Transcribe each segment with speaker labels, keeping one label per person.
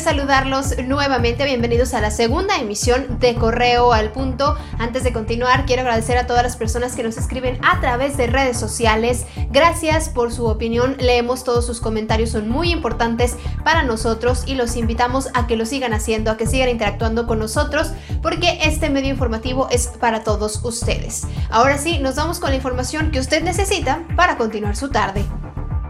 Speaker 1: saludarlos nuevamente. Bienvenidos a la segunda emisión de Correo al Punto. Antes de continuar, quiero agradecer a todas las personas que nos escriben a través de redes sociales. Gracias por su opinión. Leemos todos sus comentarios, son muy importantes para nosotros y los invitamos a que lo sigan haciendo, a que sigan interactuando con nosotros, porque este medio informativo es para todos ustedes. Ahora sí, nos vamos con la información que usted necesita para continuar su tarde.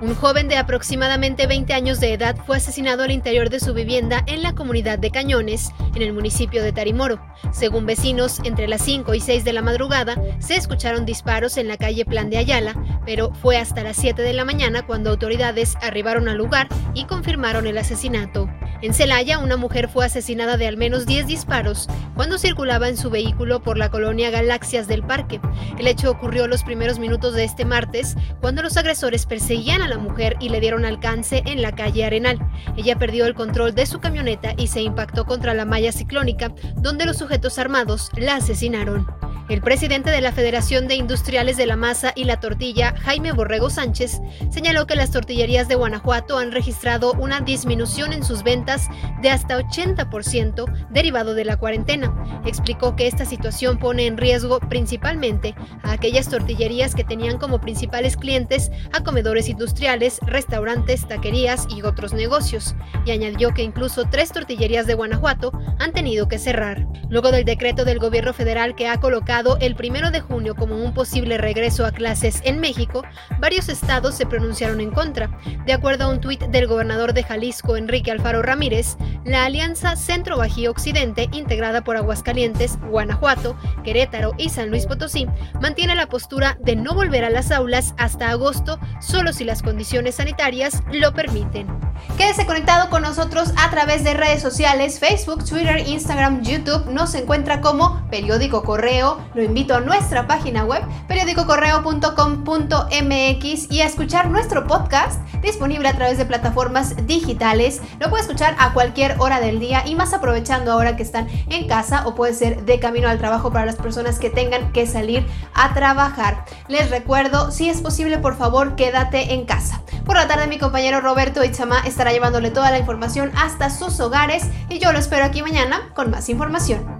Speaker 1: Un joven de aproximadamente 20 años de edad fue asesinado al interior de su vivienda en la comunidad de Cañones, en el municipio de Tarimoro. Según vecinos, entre las 5 y 6 de la madrugada se escucharon disparos en la calle Plan de Ayala, pero fue hasta las 7 de la mañana cuando autoridades arribaron al lugar y confirmaron el asesinato. En Celaya, una mujer fue asesinada de al menos 10 disparos cuando circulaba en su vehículo por la colonia Galaxias del Parque. El hecho ocurrió los primeros minutos de este martes, cuando los agresores perseguían a la mujer y le dieron alcance en la calle Arenal. Ella perdió el control de su camioneta y se impactó contra la malla ciclónica, donde los sujetos armados la asesinaron. El presidente de la Federación de Industriales de la Masa y la Tortilla, Jaime Borrego Sánchez, señaló que las tortillerías de Guanajuato han registrado una disminución en sus ventas de hasta 80% derivado de la cuarentena. Explicó que esta situación pone en riesgo principalmente a aquellas tortillerías que tenían como principales clientes a comedores industriales, restaurantes, taquerías y otros negocios, y añadió que incluso tres tortillerías de Guanajuato han tenido que cerrar. Luego del decreto del gobierno federal que ha colocado el primero de junio como un posible regreso a clases en México, varios estados se pronunciaron en contra. De acuerdo a un tuit del gobernador de Jalisco, Enrique Alfaro Ramírez, la Alianza Centro Bajío Occidente, integrada por Aguascalientes, Guanajuato, Querétaro y San Luis Potosí, mantiene la postura de no volver a las aulas hasta agosto solo si las condiciones sanitarias lo permiten. Quédese conectado con nosotros a través de redes sociales, Facebook, Twitter, Instagram, YouTube. Nos encuentra como Periódico Correo. Lo invito a nuestra página web, periódicocorreo.com.mx y a escuchar nuestro podcast disponible a través de plataformas digitales. Lo puede escuchar a cualquier hora del día y más aprovechando ahora que están en casa o puede ser de camino al trabajo para las personas que tengan que salir a trabajar. Les recuerdo, si es posible, por favor, quédate en casa. Por la tarde mi compañero Roberto Itzama estará llevándole toda la información hasta sus hogares y yo lo espero aquí mañana con más información.